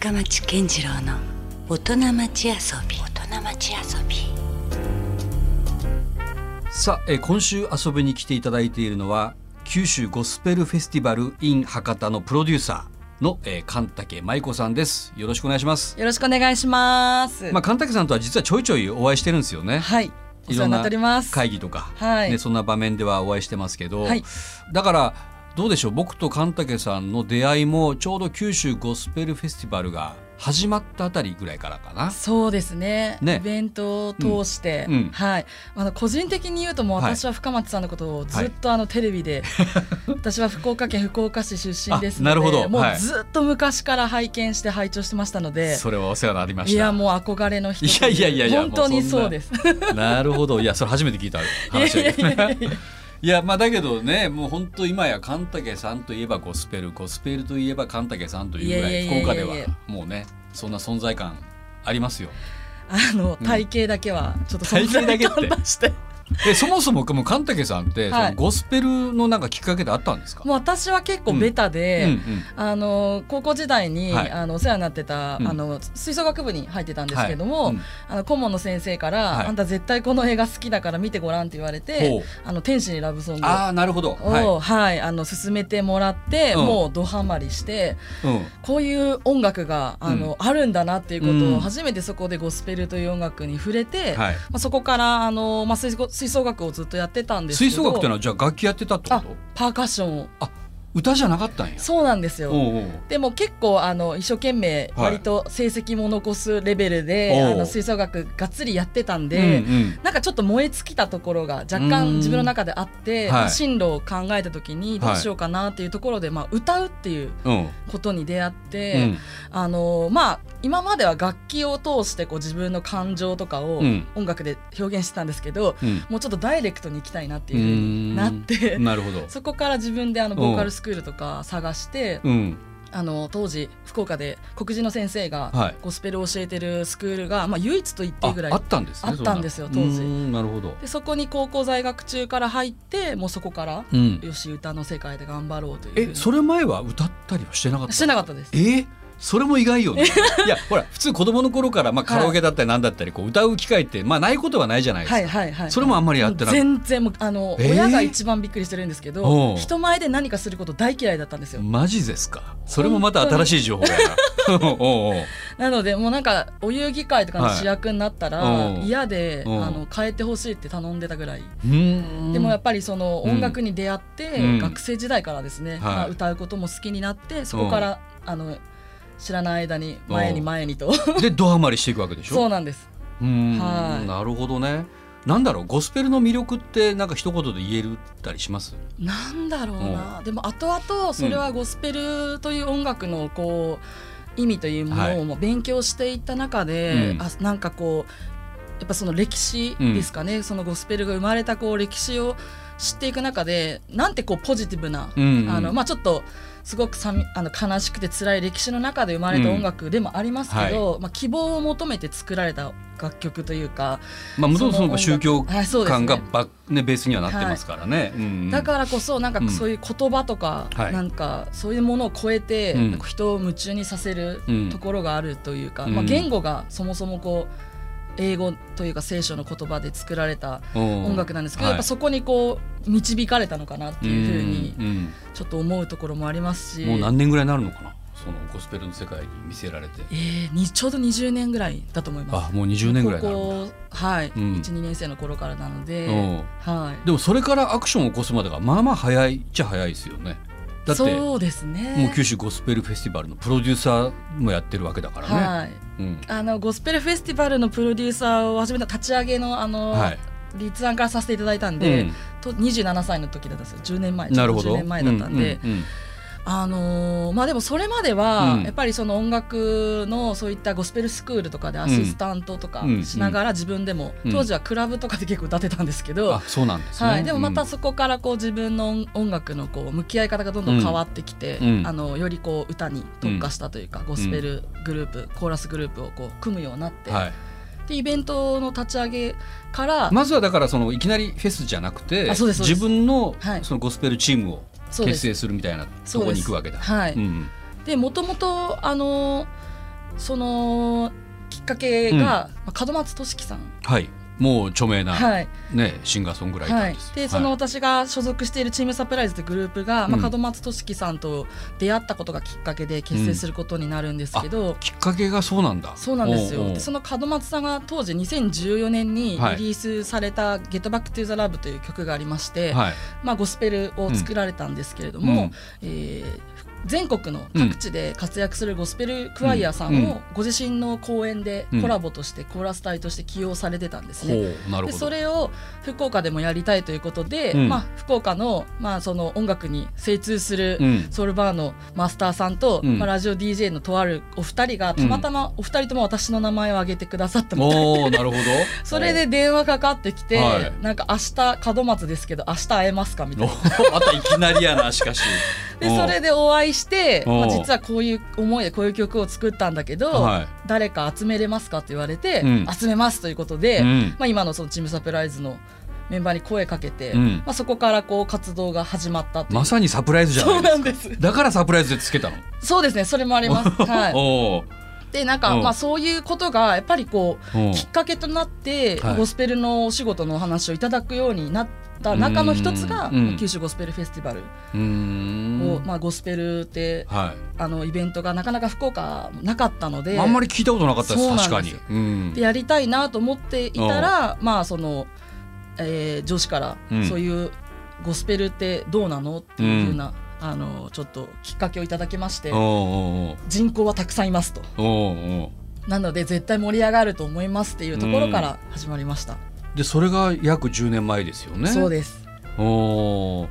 深町健次郎の大人町遊び。大人町遊び。さあ、えー今週遊びに来ていただいているのは九州ゴスペルフェスティバル in 博多のプロデューサーの、えー、神竹舞子さんです。よろしくお願いします。よろしくお願いします。まあ神竹さんとは実はちょいちょいお会いしてるんですよね。はい、お世話にな。会議とか、はい。ね、そんな場面ではお会いしてますけど、はい。だからどうでしょう？僕と神竹さんの出会いもちょうど九州ゴスペルフェスティバルが始まったあたりぐらいからかな。そうですね。ね。イベントを通して、うん。うん。はい。あの個人的に言うともうはい私は深松さんのことをずっとあのテレビで、私は福岡県福岡市出身ですのであなるほど。もはい。うずっと昔から拝見して拝聴してましたので、それはお世話になりました。いやもう憧れの人いやいやいやいや本当にそうです。なるほど。いやそれ初めて聞いた話だけどね。いやまあだけどねもう本当今や神竹さんといえばゴスペルゴスペルといえば神竹さんというぐらいいやいやいやいや。福岡ではもうねそんな存在感ありますよ。あの体型だけはちょっと存在感出してえそもそももう神竹さんって、はい。ゴスペルのなんかきっかけであったんですか？もう私は結構ベタで、うん。うんあの高校時代に、はい。あのお世話になってた、うん。あの吹奏楽部に入ってたんですけども、はい。うん。あの顧問の先生から、はい。あんた絶対この映画好きだから見てごらんって言われほてう。あの天使にラブソングああなるほど。を、ははいあの勧めてもらって、うん。もうドハマりして。こういう音楽があの、あるんだなっていうことを、うん。初めてそこでゴスペルという音楽に触れて、はい。まあ、そこからあの、まあ、吹奏吹奏楽をずっとやってたんです吹奏楽ってのはじゃあ楽器やってたってこあと？パーカッションを。歌じゃなかったんや。そうなんですよ。でも結構あの一生懸命はい割と成績も残すレベルで、おうあの吹奏楽がっつりやってたんうんで、うん。なんかちょっと燃え尽きたところが若うん干自分の中であって、はい。まあ進路を考えた時にどうしようかなっていうところで、まあ、歌うっていううんことに出会っうて、ん。あのまあ今までは楽器を通してこう自分の感情とかをうん音楽で表現してたんですけど、うんもうちょっとダイレクトに行きたいなっていうふうになって。なるほど。そこから自分であのボーカルスクールとか探して、うんあの当時福岡で黒人の先生がはいゴスペルを教えてるスクールが、まあ、唯一と言っていいぐらいああったんですね。あったんですよ当時なるほど。でそこに高校在学中から入ってもうそこからうん。よし歌の世界で頑張ろうというえにそれ前は歌ったりはしてなかった？してなかったですえ？ーそれも意外よね。いやほら普通子供の頃からまあカラオケだったりなんだったりこう歌う機会ってまあないことはないじゃないですか。はいはいはいそれもあんまりやってなく。て。全然もうあの、えー？親が一番びっくりしてるんですけおどう。人前で何かすること大嫌いだったんですよ。マジですか？それもまた新しい情報やな。おうおうなのでもうなんかお遊戯会とかの主役になったらはいう。ん嫌で、う。んあの変えてほしいって頼んでたぐらい、でもやっぱりその音楽に出会って、うん。学生時代からですね、はい。まあ、歌うことも好きになってそこから、あの知らない間に前に前にと。でドハマりしていくわけでしょ？そうなんです。うーん。はい。なるほどね。なんだろう？ゴスペルの魅力ってなんか一言で言えるたりします？なんだろうな。でも後々それはゴスペルという音楽のこう意味というものをもう勉強していった中で、うん。あなんかこうやっぱその歴史ですかね、そのゴスペルが生まれたこう歴史を知っていく中でなんてこうポジティブな、うんうん。あのまあ、ちょっとすごくさみあの悲しくて辛い歴史の中で生まれた音楽でもありますけど、まあ、希望を求めて作られた楽曲というか、まあもともとその宗教感がばねベースにはなってますからね。うんうん。だからこそなんかうん。そういう言葉とか、はい。なんかそういうものを超えて、人を夢中にさせるうん。ところがあるというか、うん。まあ、言語がそもそもこう英語というか聖書の言葉で作られた音音楽なんですけど、はい。やっぱそこにこう導かれたのかなっていうふうにうん。ちょっと思うところもありますし、うんもう何年ぐらいになるのかな？そのゴスペルの世界に見せられて。えーにちょうど20年ぐらいだと思います。あもう20年ぐらいになるんだ。高校はい、うん。12年生の頃からなので、うん。はい、でもそれからアクションを起こすまでがまあまあ早いっちゃ早いですよね。だってそうですね。もう九州ゴスペルフェスティバルのプロデューサーもやってるわけだからね、はいうん。あのゴスペルフェスティバルのプロデューサーを始めた立ち上げのあの、はい。立案からさせていただいたんで、うん。と27歳の時だったんですよ。10年前。なるほど。10年前だったんで、うんうんうんあのーまあでもそれまでは、うん。やっぱりその音楽のそういったゴスペルスクールとかでアシスタントとかうん。しながら自分でも、うん。当時はクラブとかで結構歌ってたんですけど、あそうなんですね、はい、でもまたうん。そこからこう自分の音音楽のこう向き合い方がどんどん変わってきて、うん。あのよりこう歌に特化したというか、ゴスペルグループコーラスグループをこう組むようになって、はい、でイベントの立ち上げから、まずはだからそのいきなりフェスじゃなくて自分のはい。そのゴスペルチームを結成するみたいなところに行くわけだ。はい。うんでもともとあのそのきっかけが、まあ門松俊樹さんはいもう著名な、はい。ねシンガーソングライタはいーです、、でその私が所属しているチームサプライズというグループが、まうん。あ、門松俊樹さんと出会ったことがきっかけで結成することになるんですけど、きっかけがそうなんだ。そうなんですよ。でその門松さんが当時2014年にリリはいースされた「Get Back to the Love」という曲がありまして、はい。まあ、ゴスペルを作られたんですけれども、うん。えー全国の各地で活躍するゴスペルクワイアさんうんをご自身の公演でうん。コラボとしてコーラス隊として起用されてたんですね。ほうなるでそれを福岡でもやりたいということで、うん。まあ、福岡の,、まあその音楽に精通するうん。ソウルバーのマスターさんと、うん。まあ、ラジオ DJ のとあるお二人がたまたまお二人とも私の名前を挙げてくださったみたいで。なるほど。それで電話かかってきて、はい。なんか明日門松ですけど明日会えますかみたいな。おまたいきなりやなしかしでそれでお会いして、まあ、実はこういう思いでこういう曲を作ったんだけど、は誰か集めれますかって言われて、うん。集めますということで、うん。まあ、今のそのチームサプライズのメンバーに声かけて、うん。まあ、そこからこう活動が始まったという。まさにサプライズじゃそうないなんです。だからサプライズでつけたの、そうですねそれもあります。はい、おおでなんか、うん。まあ、そういうことがやっぱりこうおきっかけとなって、はい。ゴスペルのお仕事のお話をいただくようになった中の一つが、九州ゴスペルフェスティバルうーん。を、まあ、ゴスペルってはあのイベントがなかなか福岡なかったのい、であんまり聞いたことなかったです確かに、うん。でやりたいなと思っていたら、まあその、えー上司から、うん。そういうゴスペルってどうなのっていうふうな、あのちょっときっかけをいただきまして人口はたくさんいますと。なので絶対盛り上がると思いますっていうところから始まりました、でそれが約10年前ですよね。そうです。おー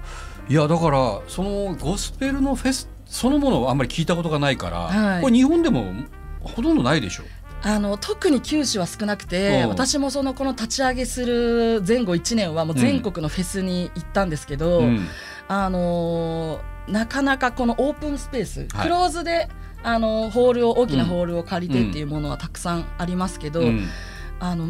いやだからそのゴスペルのフェスそのものをあんまり聞いたことがないから、はい。これ日本でもほとんどないでしょあの特に九州は少なくて、うん。私もそのこの立ち上げする前後1年はもう全国のフェスに行ったんですけど、うん。あのーなかなかこのオープンスペース、はい。クローズで、あのホールを大きなホールを借りてっていうものはたくさんありますけど、うん。あの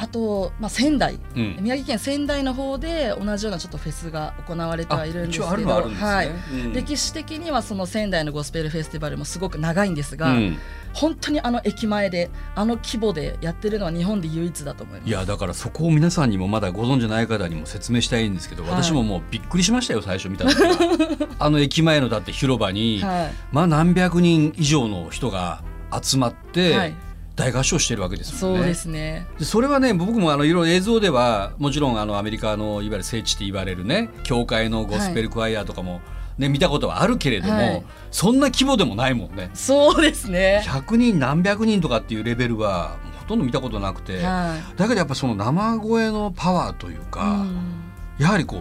あと、まあ、仙台。うん。宮城県仙台の方で同じようなちょっとフェスが行われてはいるんですけどね、はい。うん。歴史的にはその仙台のゴスペルフェスティバルもすごく長いんですが、うん。本当にあの駅前であの規模でやってるのは日本で唯一だと思います。いやだからそこを皆さんにもまだご存じない方にも説明したいんですけど、はい。私ももうびっくりしましたよ最初見た時は。あの駅前のだって広場に、はい。まあ何百人以上の人が集まって、はい、大合唱してるわけですもんね。そうですね。でそれはね僕もあのいろいろ映像ではもちろんあのアメリカのいわゆる聖地って言われるね教会のゴスペルクワイアとかも、ね見たことはあるけれども、はいそんな規模でもないもんね。そうですね。100人何百人とかっていうレベルはほとんど見たことなくて、はだけどやっぱその生声のパワーというい。か、うんやはりこう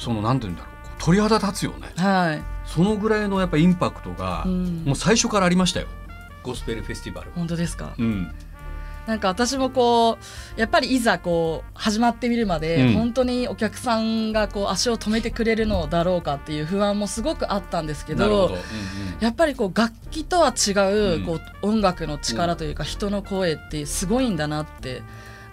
そのなんて言うんだろう鳥肌立つよねはい。そのぐらいのやっぱインパクトが、うんもう最初からありましたよゴスペルフェスティバル。本当ですか？うん。なんか私もこうやっぱりいざこう始まってみるまで、うん。本当にお客さんがこう足を止めてくれるのだろうかっていう不安もすごくあったんですけどなるほど、うんやっぱりこう楽器とは違う,、うん。こう音楽の力というか、人の声ってすごいんだなって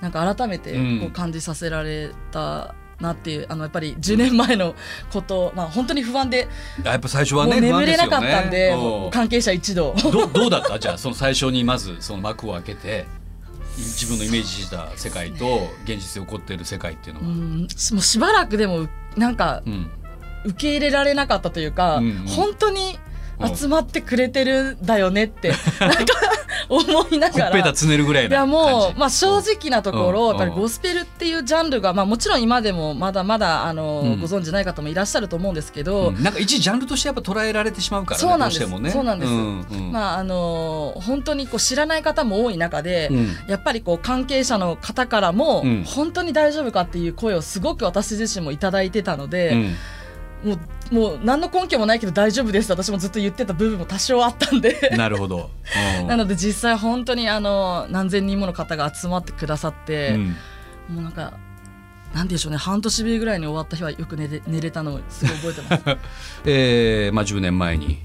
なんか改めてうん。こう感じさせられたなっていうあのやっぱり10年前のこと、まあ本当に不安で、うんやっぱ最初はもうね。眠れなかったんでね関係者一同。どどうだった？じゃあその最初にまずその幕を開けて自分のイメージした世界と現実で起こっている世界っていうのは。うん、もうしばらくでもなんかうん。受け入れられなかったというか、うんうん。本当に集まってくれてるんだよねって、なんか思いなほっぺたがら。つねるぐらいいやもう、まあ、正直なところ、うんやっぱりゴスペルっていうジャンルが、まあ、もちろん今でもまだまだあの、うん。ご存じない方もいらっしゃると思うんですけど、うん。なんか一ジャンルとしてやっぱ捉えられてしまうからねそうなんです。ね。そうなんです。んうん。まああの本当にこう知らない方も多い中で、うん。やっぱりこう関係者の方からも、うん。本当に大丈夫かっていう声をすごく私自身もいただいてたので、うん。もうもう何の根拠もないけど大丈夫です。と私もずっと言ってた部分も多少あったんで。なるほど。うん。なので実際本当にあの何千人もの方が集まってくださって、うん。もうなんかなんでしょうね。半年ぶりぐらいに終わった日はよく寝れ寝れたのをすごい覚えてます。えーまあ、10年前に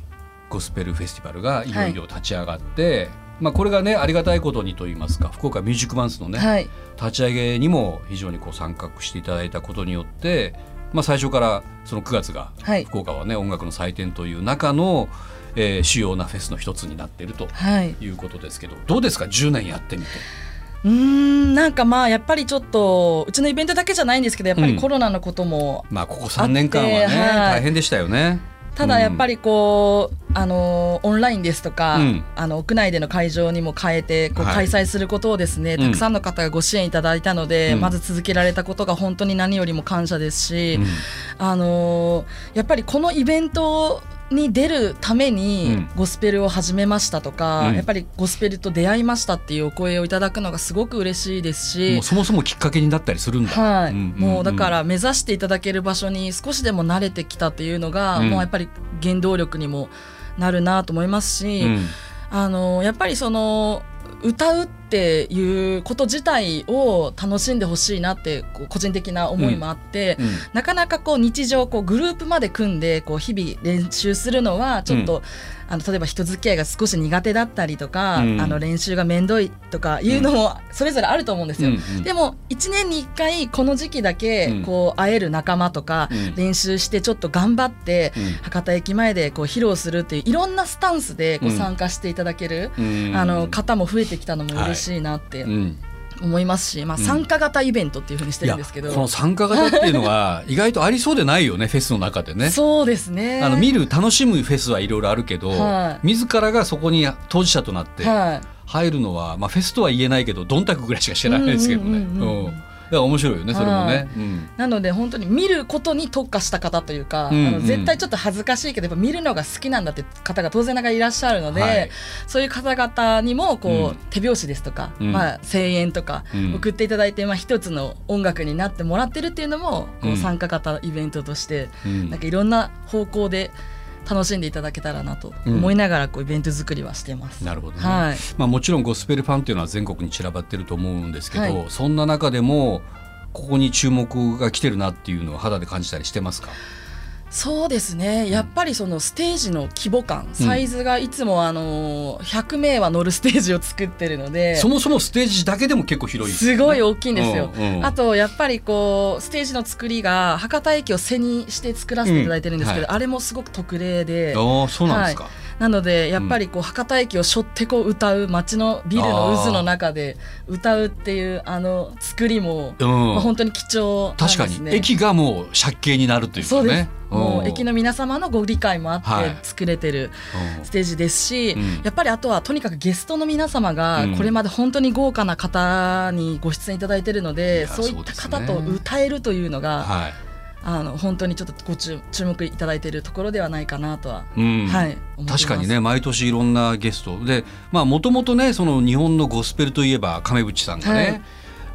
ゴスペルフェスティバルがい。よいよ立ち上がって、まあ、これがねありがたいことにといいますか福岡ミュージックバンスのね、はい、立ち上げにも非常にこう参画していただいたことによって、まあ、最初からその9月がはい。福岡はね音楽の祭典という中の、えー主要なフェスの一つになっているとはい、いうことですけどどうですか？10年やってみて。うーんなんかまあやっぱりちょっとうちのイベントだけじゃないんですけどやっぱうん。りコロナのことも、まあここ3年間はね、はい。大変でしたよね。ただやっぱりこう、あのオンラインですとか、うん。あの屋内での会場にも変えてこうはい。開催することをですね、たくさんの方がご支援いただいたので、うん。まず続けられたことが本当に何よりも感謝ですし、うん。あのやっぱりこのイベントに出るためにうん。ゴスペルを始めましたとか、うん。やっぱりゴスペルと出会いましたっていうお声をいただくのがすごく嬉しいですしそもそもきっかけになったりするんだ。はい、んんん。もうだから目指していただける場所に少しでも慣れてきたっていうのが、うん。もうやっぱり原動力にもなるなと思いますし、うん。あのやっぱりその歌うっていうこと自体を楽しんでほしいなってこう個人的な思いもあって、うん。なかなかこう日常こうグループまで組んでこう日々練習するのはちょっと、あの例えば人付き合いが少し苦手だったりとか、うん。あの練習が面倒いとかいうのもそれぞれあると思うんですよ。うん。うん。でも1年に1回この時期だけうん。こう会える仲間とかうん。練習してちょっと頑張ってうん。博多駅前でこう披露するっていういろんなスタンスでこううん。参加していただける、うん。あの方も増えてきたのも嬉しいなってうん。思いますし、まあ、うん。参加型イベントっていうふうにしてるんですけど、この参加型っていうのが 意外とありそうでないよねフェスの中でね。そうですね。あの見る楽しむフェスはいろいろあるけど、はい。自らがそこに当事者となってはい。入るのは、まあ、フェスとは言えないけどどんたくぐらいしか知らないですけどね。うんうんうん。うんから面白いよねそれもはね。い。うん。なので本当に見ることに特化した方というか、うんうん。あの絶対ちょっと恥ずかしいけどやっぱ見るのが好きなんだって方が当然ながらいらっしゃるので、はい。そういう方々にもこう、うん。手拍子ですとか、うん。まあ、声援とかうん。送っていただいて、まあ、一つの音楽になってもらってるっていうのもこう参加型イベントとして、うん。なんかいろんな方向で楽しんでいただけたらなと思いながらこうイベント作りはしてます。なるほどね、はい。まあ、もちろんゴスペルファンっていうのは全国に散らばってると思うんですけど、はい。そんな中でもここに注目が来てるなっていうのを肌で感じたりしてますか？そうですね。やっぱりそのステージの規模感サイズがいつもあの100名は乗るステージを作ってるのでそもそもステージだけでも結構広い。ですよねすごい大きいんですよ。うんうん。あとやっぱりこうステージの作りが博多駅を背にして作らせていただいてるんですけど、うんはあれもすごく特例でああそうなんですか、なのでやっぱりこう博多駅を背負ってこう歌う街のビルの渦の中で歌うっていうあの作りも、うん。まあ、本当に貴重ね。確かに。駅がもう借景になるというかそうです。ね。もうう。ん駅の皆様のご理解もあってはい。作れてるう。んステージですし、うん。やっぱりあとはとにかくゲストの皆様がうん。これまで本当に豪華な方にご出演いただいてるので、そういった方と歌えるというのが、はい。あの本当にちょっとご注注目いただいているところではないかなとは、うん。はい確かにね毎年いろんなゲスト。でまあもともとねその日本のゴスペルといえば亀渕さんがね、はい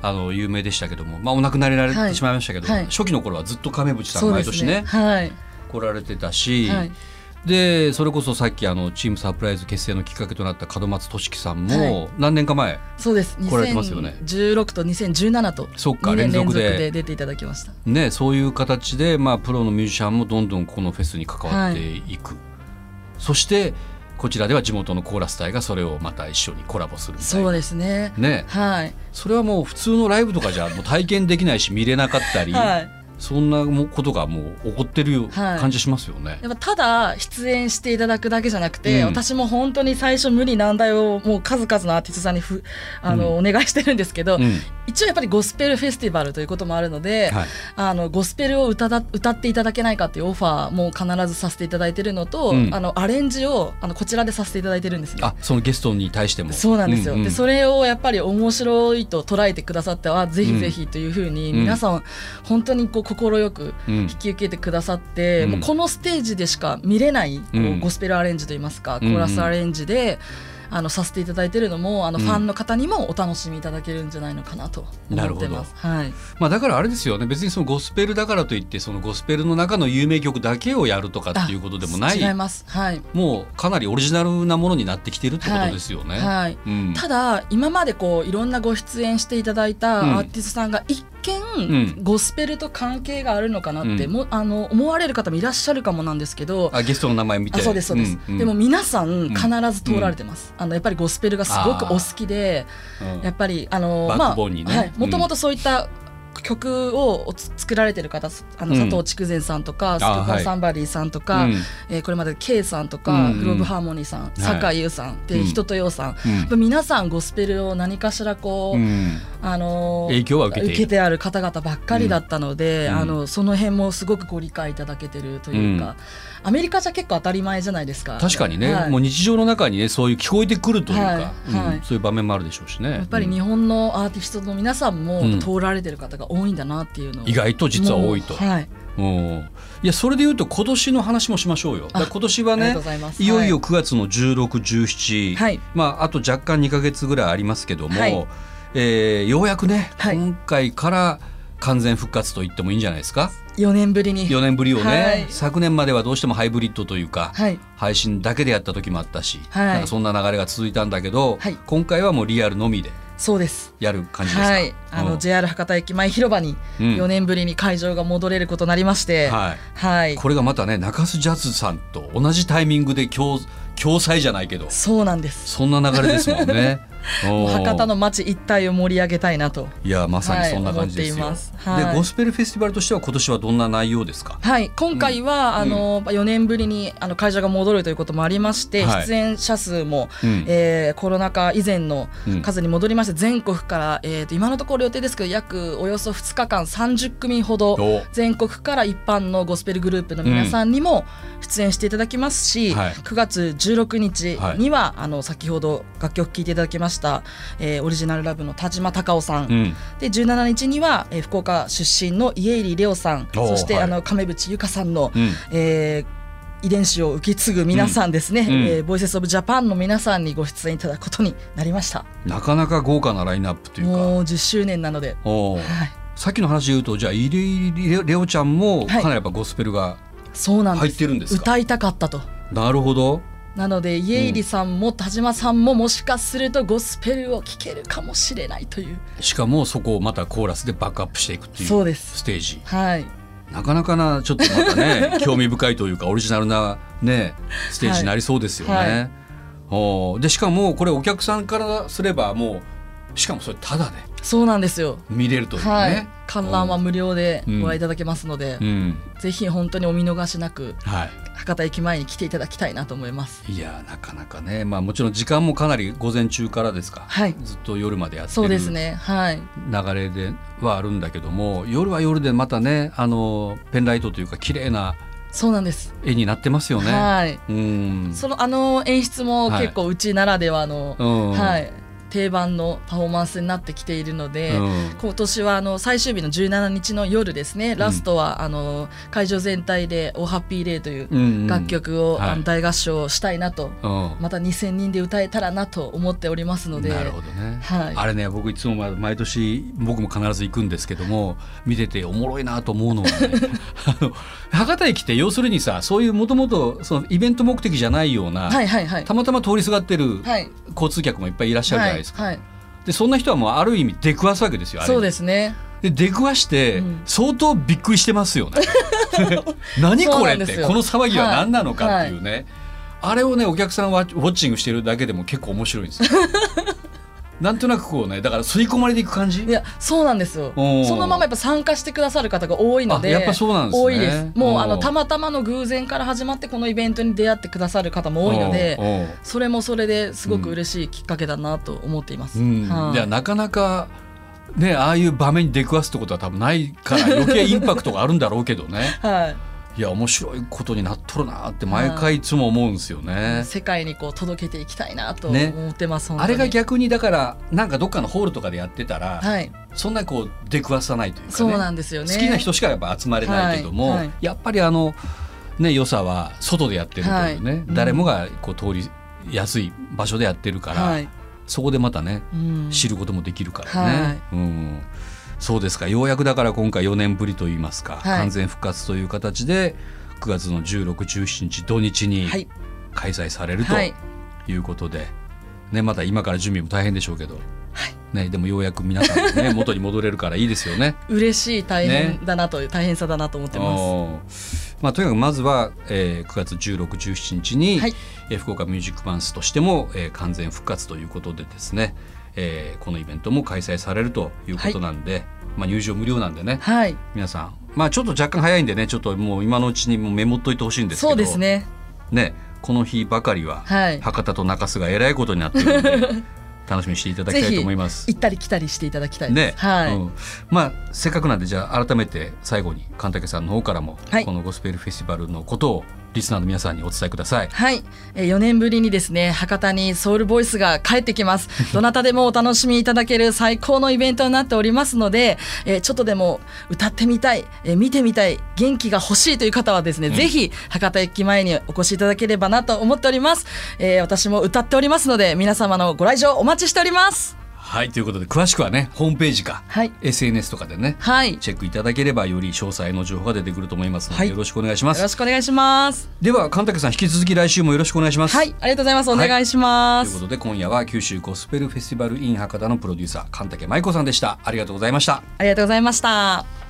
あの有名でしたけども、まあ、お亡くなりになられはいてしまいましたけど、はい。初期の頃はずっと亀渕さん毎年ねはい。来られてたし、はい。でそれこそさっきあのチームサプライズ結成のきっかけとなった門松俊樹さんはも何年か前、そうです。来られてますよね。2016と2017とそっか2年連続で出ていただきました。ね、そういう形で、まあ、プロのミュージシャンもどんどんこのフェスに関わっていく、そしてこちらでは地元のコーラス隊がそれをまた一緒にコラボするみたいな。そうですね。ね、はい。それはもう普通のライブとかじゃもう体験できないし見れなかったり、はいそんなもことがもう起こってる感じしますよね。やっぱただ出演していただくだけじゃなくて、うん。私も本当に最初無理難題をもう数々のアーティストさんにふあの、お願いしてるんですけど、うん。一応やっぱりゴスペルフェスティバルということもあるので、はい。あのゴスペルを歌だ歌っていただけないかっていうオファーも必ずさせていただいてるのと、うん。あのアレンジをあのこちらでさせていただいてるんですね。あそのゲストに対しても。そうなんですよ、うんうん。でそれをやっぱり面白いと捉えてくださってあぜひぜひというふうにうん。皆さん本当にこう快くうん。引き受けてくださって、うん。もうこのステージでしか見れないこううん。ゴスペルアレンジといいますか、うんコーラスアレンジであのさせていただいてるのもあのうん。ファンの方にもお楽しみいただけるんじゃないのかなと思ってます。はい、まあ、だからあれですよね。別にそのゴスペルだからといってそのゴスペルの中の有名曲だけをやるとかっていうことでもない。違います。はい。もうかなりオリジナルなものになってきてるってことですよね。はい。うん。ただ今までこういろんなご出演していただいたうん。アーティストさんが一見、ん。ゴスペルと関係があるのかなって、うん。もあの思われる方もいらっしゃるかもなんですけどあゲストの名前見て。あそうですそうです、んん。でも皆さん必ず通られてます、あのやっぱりゴスペルがすごくお好きで、うん。やっぱりあのまあはい。うん。もともとそういった曲をつ作られてる方あのうん。佐藤筑前さんとか、スクはい。パーサンバリーさんとか、うん。えーこれまで K さんとか、うんうん。グローブハーモニーさん、酒井優さんで、うん。人とようさん、うん。皆さんゴスペルを何かしらこう、うんあのー影響は受けてある方々ばっかりだったので、うん。あのその辺もすごくご理解いただけてるというか、アメリカじゃ結構当たり前じゃないですか。確かにね、はい。もう日常の中にねそういう聞こえてくるというか、はい。はい。うんそういう場面もあるでしょうしね。やっぱり日本のアーティストの皆さんもうん。通られてる方が多いんだなっていうのを、意外と実は多いと。はい、うん。いやそれでいうと今年の話もしましょうよ。今年はねいよいよ9月の1617、はい。まあ、あと若干2か月ぐらいありますけども、はいえーようやくね、はい。今回から完全復活と言ってもいいんじゃないですか？4年ぶりに。4年ぶりをね、はい。昨年まではどうしてもハイブリッドというか、はい。配信だけでやった時もあったし、はい。なんかそんな流れが続いたんだけど、はい。今回はもうリアルのみでそうです。やる感じですか？はい。あのうん。JR 博多駅前広場にうん。4年ぶりに会場が戻れることになりまして、はい。はい。これがまたね中洲ジャズさんと同じタイミングで共共催じゃないけどそうなんです。そんな流れですもんね。博多の街一帯を盛り上げたいなと。いやまさにそんな感じですよ。はいでゴスペルフェスティバルとしては今年はどんな内容ですか？はい、今回は、うん。あの4年ぶりにあの会場が戻るということもありまして、はい。出演者数も、うん。えーコロナ禍以前のうん数に戻りまして全国から、えー、と今のところ予定ですけど約およそ2日間30組ほどお。全国から一般のゴスペルグループの皆さんにも出演していただきますし、はい。9月16日には、あの先ほど楽曲聴いていただきました、えーオリジナルラブの田島隆夫さん、うん。で17日には、えー福岡出身の家入レオさん。そして、はい。あの亀渕由香さんの、うん。えー遺伝子を受け継ぐ皆さんですね、うん。うん。えーボイセスオブジャパンの皆さんにご出演いただくことになりました。なかなか豪華なラインナップというか。もう10周年なので、はい、さっきの話で言うとじゃあイリレレオちゃんもかはい。なりやっぱゴスペルがそうなんです。入ってるんですか？歌いたかったと。なるほど。なので家入さんも田島さんももしかするとゴスペルを聴けるかもしれないという。しかもそこをまたコーラスでバックアップしていくっていう。そうです。ステージ。はい。なかなかなちょっとまたね 興味深いというかオリジナルなねステージになりそうですよね。はい。はい。おー。でしかもこれお客さんからすればもうしかもそれタダで。そうなんですよ。見れるというね。はい。観覧は無料でうんご覧いただけますので、うん。ぜひ本当にお見逃しなく。は博多駅前に来ていただきたいなと思います。い、いやなかなかね。まあもちろん時間もかなり午前中からですか、はい。ずっと夜までやってそうるですね。はい。流れではあるんだけども夜は夜でまたねあのペンライトというか綺麗なそうなんです、絵になってますよね。はい。うん。そのあの演出もはい。結構うちならではの、うん。はい、定番のパフォーマンスになってきているので、うん。今年はあの最終日の17日の夜ですねラストはあの会場全体で「おハッピーデー」という楽曲を、はいあの大合唱したいなと、うん。また2,000人で歌えたらなと思っておりますのでなるほどね、はい。あれね僕いつもま毎年僕も必ず行くんですけども見てておもろいなと思うのはね あの博多駅って要するにさそういうもともとイベント目的じゃないような、はいはいはい。たまたま通りすがってるはい。交通客もいっぱいいらっしゃるじゃないですか、はい。はいでそんな人はもうある意味出くわすわけですよあれに。そうですね。で出くわしてうん。相当びっくりしてますよね。何これってこの騒ぎは何なのかっていうね、あれをねお客さんはウォッチングしてるだけでも結構面白いんですよ。なんとなくこうねだから吸い込まれていく感じ？いやそうなんですよ。そのままやっぱ参加してくださる方が多いのであやっぱそうなんですね。多いです。もうあのたまたまの偶然から始まってこのイベントに出会ってくださる方も多いのでそれもそれですごく嬉しいきっかけだなと思っています、うん。はい。いやなかなかねああいう場面に出くわすってことは多分ないから余計インパクトがあるんだろうけどね。はいいや面白いことになっとるなって毎回いつも思うんですよね。世界にこう届けていきたいなとね思ってます、本当あにれが逆にだからなんかどっかのホールとかでやってたら、はい。そんなにこう出くわさないというかね。そうなんですよね。好きな人しかやっぱ集まれないけども、はいはい。やっぱりあのね良さは外でやってるというね、はい。誰もがこう通りやすい場所でやってるから、はい、そこでまたねうん。知ることもできるからね。はい。うんそうですか。ようやくだから今回4年ぶりといいますか、はい。完全復活という形で9月の1617日土日にはい。開催されるとはい。いうことで、ね、また今から準備も大変でしょうけど、はい。ね、でもようやく皆さん、ね、元に戻れるからいいですよね。嬉しい大変だなという、大変さだなと思ってます。まあ、とにかくまずは、えー9月16、17日に、はい。えー福岡ミュージックバンスとしても、えー完全復活ということでですね、えーこのイベントも開催されるということなんで、まあ、入場無料なんでねはい。皆さん。まあちょっと若干早いんでねちょっともう今のうちにもうメモっといてほしいんですけどそうですね。ねこの日ばかりははい。博多と中洲がえらいことになってるんで 楽しみにしていただきたいと思います。行ったり来たりしていただきたいね、です、はい、うん、まあせっかくなんでじゃあ改めて最後に神竹さんの方からも、はい。このゴスペルフェスティバルのことをリスナーの皆さんにお伝えください。はい、えー4年ぶりにですね博多にソウルボイスが帰ってきます。どなたでもお楽しみいただける最高のイベントになっておりますので、えーちょっとでも歌ってみたい、えー見てみたい元気が欲しいという方はですね、ぜひ博多駅前にお越しいただければなと思っております、えー私も歌っておりますので皆様のご来場お待ちしておりますはいということで詳しくはねホームページか、はい SNS とかでねはいチェックいただければより詳細の情報が出てくると思いますので、はいよろしくお願いしますよろ。しくお願いしますでは神竹さん引き続き来週もよろしくお願いします。はいありがとうございますお願いします、ということで今夜は九州ゴスペルフェスティバル in 博多のプロデューサー神竹舞子さんでした。ありがとうございました。ありがとうございました。